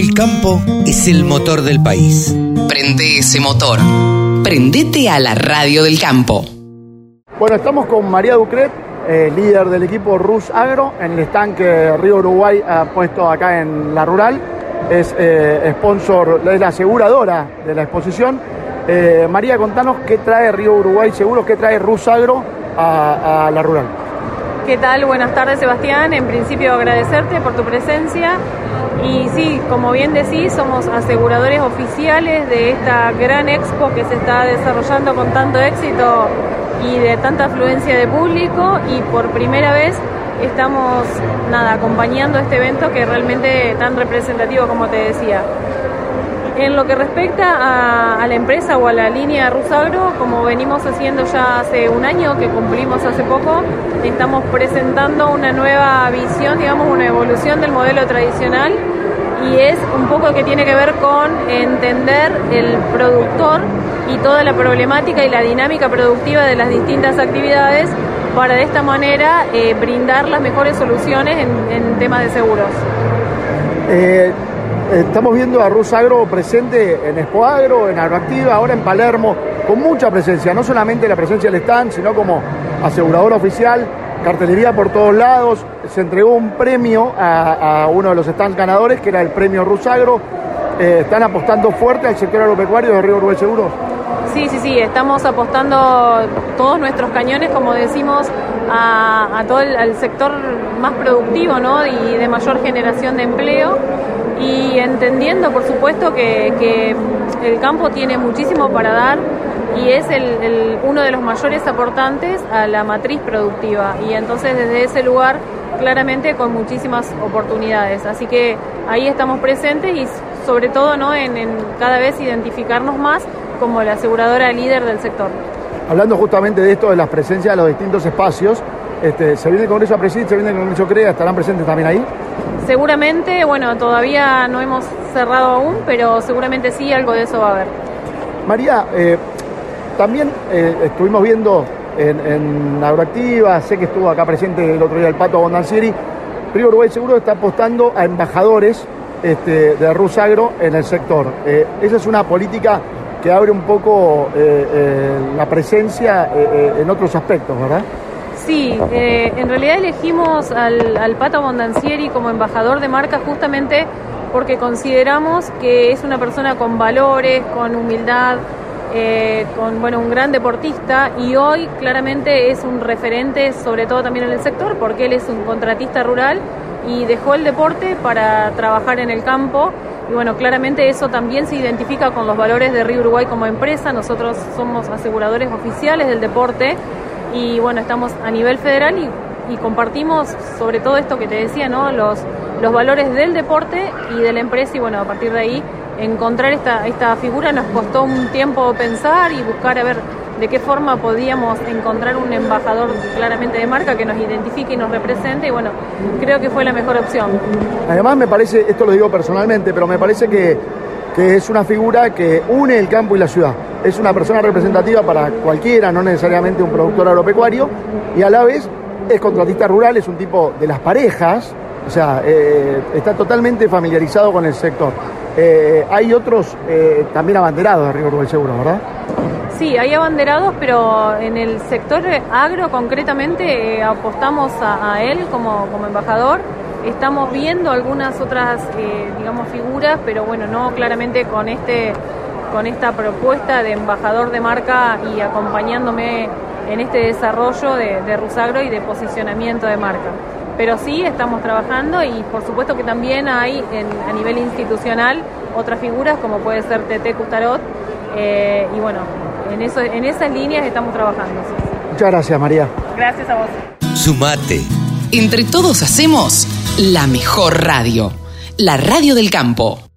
El campo es el motor del país. Prende ese motor. Prendete a la radio del campo. Bueno, estamos con María Ducret, eh, líder del equipo Rus Agro, en el estanque Río Uruguay ha puesto acá en la rural. Es eh, sponsor, es la aseguradora de la exposición. Eh, María, contanos qué trae Río Uruguay Seguros, qué trae Rus Agro a, a la rural. ¿Qué tal? Buenas tardes, Sebastián. En principio agradecerte por tu presencia. Y sí, como bien decís, somos aseguradores oficiales de esta gran expo que se está desarrollando con tanto éxito y de tanta afluencia de público y por primera vez estamos nada acompañando este evento que es realmente tan representativo como te decía. En lo que respecta a, la empresa o a la línea Rusagro, como venimos haciendo ya hace un año, que cumplimos hace poco, estamos presentando una nueva visión, digamos, una evolución del modelo tradicional y es un poco que tiene que ver con entender el productor y toda la problemática y la dinámica productiva de las distintas actividades para de esta manera eh, brindar las mejores soluciones en, en temas de seguros. Eh, estamos viendo a Rusagro presente en Expo Agro, en Agroactiva, ahora en Palermo, con mucha presencia, no solamente la presencia del stand, sino como asegurador oficial, cartelería por todos lados, se entregó un premio a, a uno de los stands ganadores, que era el premio Rusagro, eh, están apostando fuerte al sector agropecuario de Río Uruguay Seguros. Sí, sí, sí, estamos apostando todos nuestros cañones, como decimos, a, a todo el al sector más productivo ¿no? y de mayor generación de empleo y entendiendo, por supuesto, que, que el campo tiene muchísimo para dar y es el, el, uno de los mayores aportantes a la matriz productiva y entonces desde ese lugar claramente con muchísimas oportunidades. Así que ahí estamos presentes y sobre todo ¿no? en, en cada vez identificarnos más como la aseguradora líder del sector. Hablando justamente de esto, de las presencias de los distintos espacios, este, ¿se viene el Congreso a Presid, se viene el Congreso CREA, estarán presentes también ahí? Seguramente, bueno, todavía no hemos cerrado aún, pero seguramente sí, algo de eso va a haber. María, eh, también eh, estuvimos viendo en, en, Agroactiva, sé que estuvo acá presente el otro día el Pato Bondancieri, Río Uruguay Seguro está apostando a embajadores este, de Rusagro en el sector. Eh, esa es una política que abre un poco eh, eh, la presencia en otros aspectos, ¿verdad? Sí, eh, en realidad elegimos al, al Pato Bondancieri como embajador de marca justamente porque consideramos que es una persona con valores, con humildad, eh, con bueno, un gran deportista y hoy claramente es un referente, sobre todo también en el sector, porque él es un contratista rural y dejó el deporte para trabajar en el campo. Y bueno, claramente eso también se identifica con los valores de Río Uruguay como empresa. Nosotros somos aseguradores oficiales del deporte y bueno, estamos a nivel federal y, y, compartimos sobre todo esto que te decía, ¿no? Los, los valores del deporte y de la empresa y bueno, a partir de ahí encontrar esta, esta figura nos costó un tiempo pensar y buscar a ver de qué forma podíamos encontrar un embajador claramente de marca que nos identifique y nos represente y bueno, creo que fue la mejor opción. Además me parece, esto lo digo personalmente, pero me parece que, que es una figura que une el campo y la ciudad. Es una persona representativa para cualquiera, no necesariamente un productor agropecuario, y a la vez es contratista rural, es un tipo de las parejas, o sea, eh, está totalmente familiarizado con el sector. Eh, hay otros eh, también abanderados de Río Uruguay Seguro, ¿verdad? Sí, hay abanderados, pero en el sector agro concretamente eh, apostamos a, él como, como embajador. Estamos viendo algunas otras, eh, digamos, figuras, pero bueno, no claramente con este con esta propuesta de embajador de marca y acompañándome en este desarrollo de, de Rusagro y de posicionamiento de marca. Pero sí estamos trabajando y por supuesto que también hay en, a nivel institucional otras figuras como puede ser TT Custarot eh, y bueno, en, eso, en esas líneas estamos trabajando. Sí. Muchas gracias, María. Gracias a vos. Sumate. Entre todos hacemos la mejor radio, la radio del campo.